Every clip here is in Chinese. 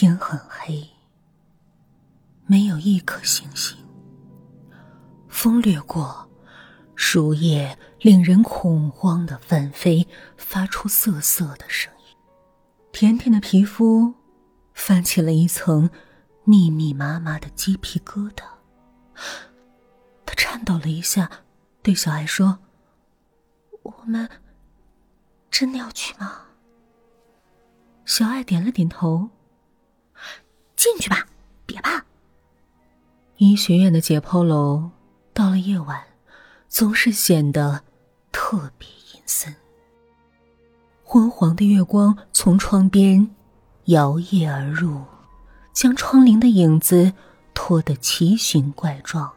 天很黑，没有一颗星星。风掠过，树叶令人恐慌的翻飞，发出瑟瑟的声音。甜甜的皮肤泛起了一层密密麻麻的鸡皮疙瘩。他颤抖了一下，对小爱说：“我们真的要去吗？”小爱点了点头。进去吧，别怕。医学院的解剖楼。到了夜晚，总是显得特别阴森。昏黄的月光从窗边摇曳而入，将窗棂的影子拖得奇形怪状。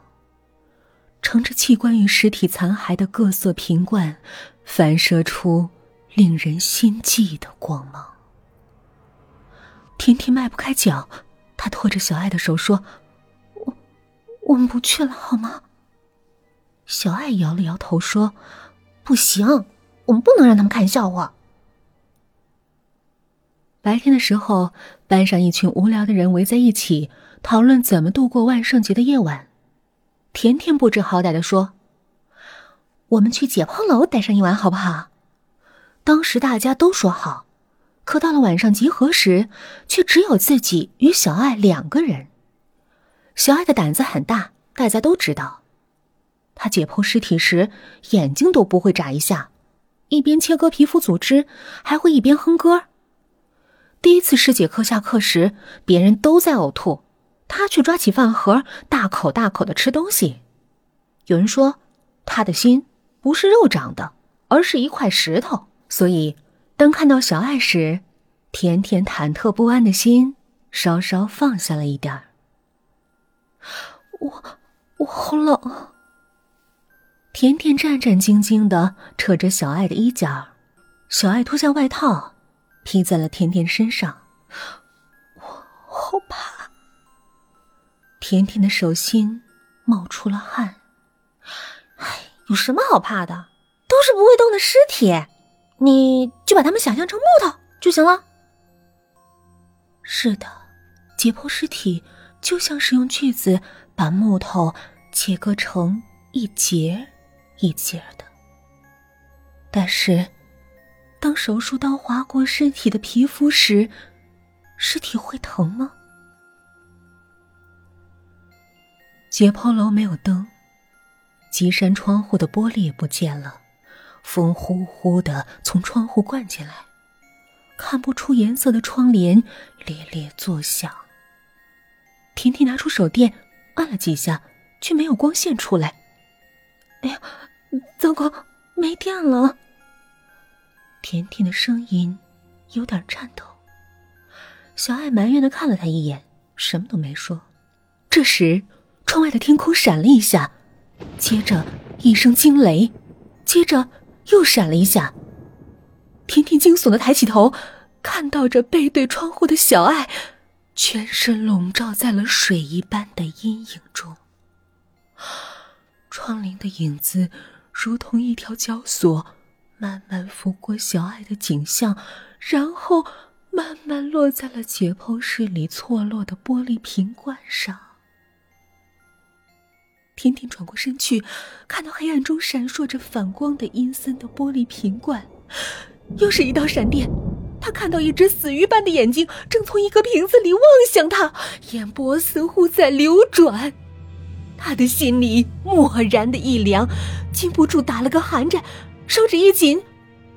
盛着器官与尸体残骸的各色瓶罐，反射出令人心悸的光芒。婷婷迈不开脚，他拖着小爱的手说：“我，我们不去了，好吗？”小爱摇了摇头说：“不行，我们不能让他们看笑话。”白天的时候，班上一群无聊的人围在一起讨论怎么度过万圣节的夜晚。甜甜不知好歹的说：“我们去解剖楼待上一晚，好不好？”当时大家都说好，可到了晚上集合时，却只有自己与小爱两个人。小爱的胆子很大，大家都知道。他解剖尸体时，眼睛都不会眨一下，一边切割皮肤组织，还会一边哼歌。第一次尸解课下课时，别人都在呕吐，他却抓起饭盒，大口大口的吃东西。有人说，他的心不是肉长的，而是一块石头。所以，当看到小爱时，甜甜忐忑不安的心稍稍放下了一点儿。我，我好冷。甜甜战战兢兢的扯着小爱的衣角，小爱脱下外套，披在了甜甜身上。我好怕。甜甜的手心冒出了汗。哎，有什么好怕的？都是不会动的尸体，你就把它们想象成木头就行了。是的，解剖尸体就像是用锯子把木头切割成一节。一节的，但是，当手术刀划过尸体的皮肤时，尸体会疼吗？解剖楼没有灯，机山窗户的玻璃也不见了，风呼呼的从窗户灌进来，看不出颜色的窗帘咧咧作响。婷婷拿出手电，按了几下，却没有光线出来。哎呀！糟糕，没电了。甜甜的声音有点颤抖。小爱埋怨的看了他一眼，什么都没说。这时，窗外的天空闪了一下，接着一声惊雷，接着又闪了一下。甜甜惊悚的抬起头，看到着背对窗户的小爱，全身笼罩在了水一般的阴影中。窗棂的影子。如同一条绞索，慢慢拂过小爱的颈项，然后慢慢落在了解剖室里错落的玻璃瓶罐上。甜甜转过身去，看到黑暗中闪烁着反光的阴森的玻璃瓶罐，又是一道闪电。他看到一只死鱼般的眼睛正从一个瓶子里望向他，眼波似乎在流转。他的心里蓦然的一凉，禁不住打了个寒颤，手指一紧，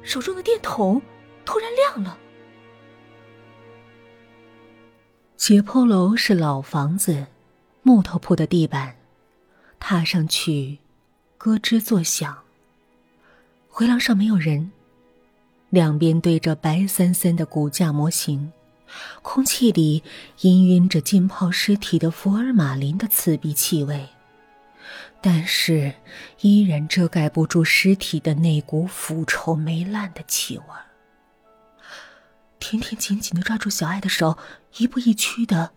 手中的电筒突然亮了。解剖楼是老房子，木头铺的地板，踏上去咯吱作响。回廊上没有人，两边堆着白森森的骨架模型，空气里氤氲着浸泡尸体的福尔马林的刺鼻气味。但是，依然遮盖不住尸体的那股腐臭霉烂的气味。甜甜紧紧的抓住小爱的手，一步一趋的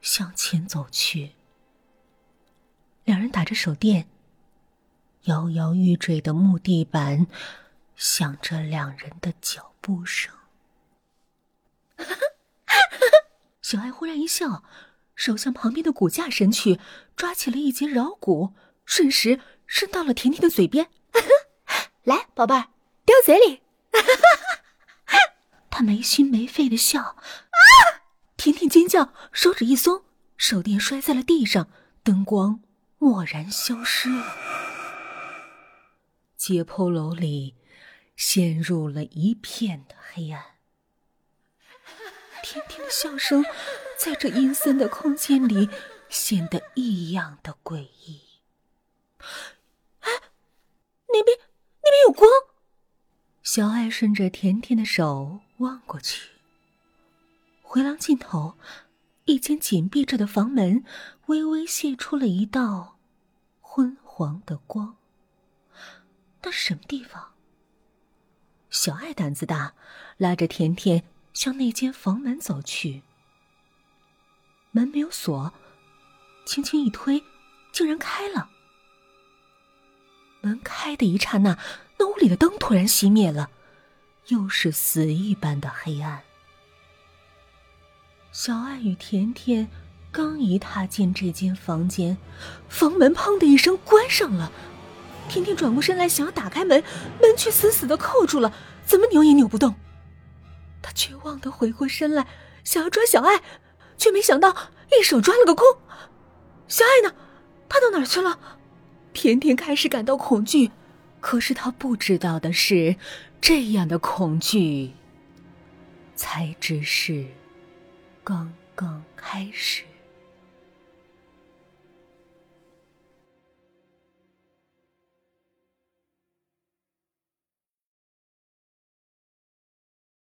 向前走去。两人打着手电，摇摇欲坠的木地板响着两人的脚步声。小爱忽然一笑，手向旁边的骨架伸去，抓起了一截桡骨，瞬时伸到了甜甜的嘴边。来，宝贝儿，叼嘴里。他没心没肺的笑，啊！甜甜尖叫，手指一松，手电摔在了地上，灯光蓦然消失了。解剖楼里陷入了一片的黑暗。甜甜的笑声在这阴森的空间里显得异样的诡异。哎，那边那边有光。小爱顺着甜甜的手望过去，回廊尽头，一间紧闭着的房门微微泄出了一道昏黄的光。那是什么地方？小爱胆子大，拉着甜甜向那间房门走去。门没有锁，轻轻一推，竟然开了。门开的一刹那，那屋里的灯突然熄灭了，又是死一般的黑暗。小爱与甜甜刚一踏进这间房间，房门砰的一声关上了。甜甜转过身来，想要打开门，门却死死的扣住了，怎么扭也扭不动。他绝望的回过身来，想要抓小爱，却没想到一手抓了个空。小爱呢？她到哪儿去了？甜甜开始感到恐惧，可是她不知道的是，这样的恐惧才只是刚刚开始。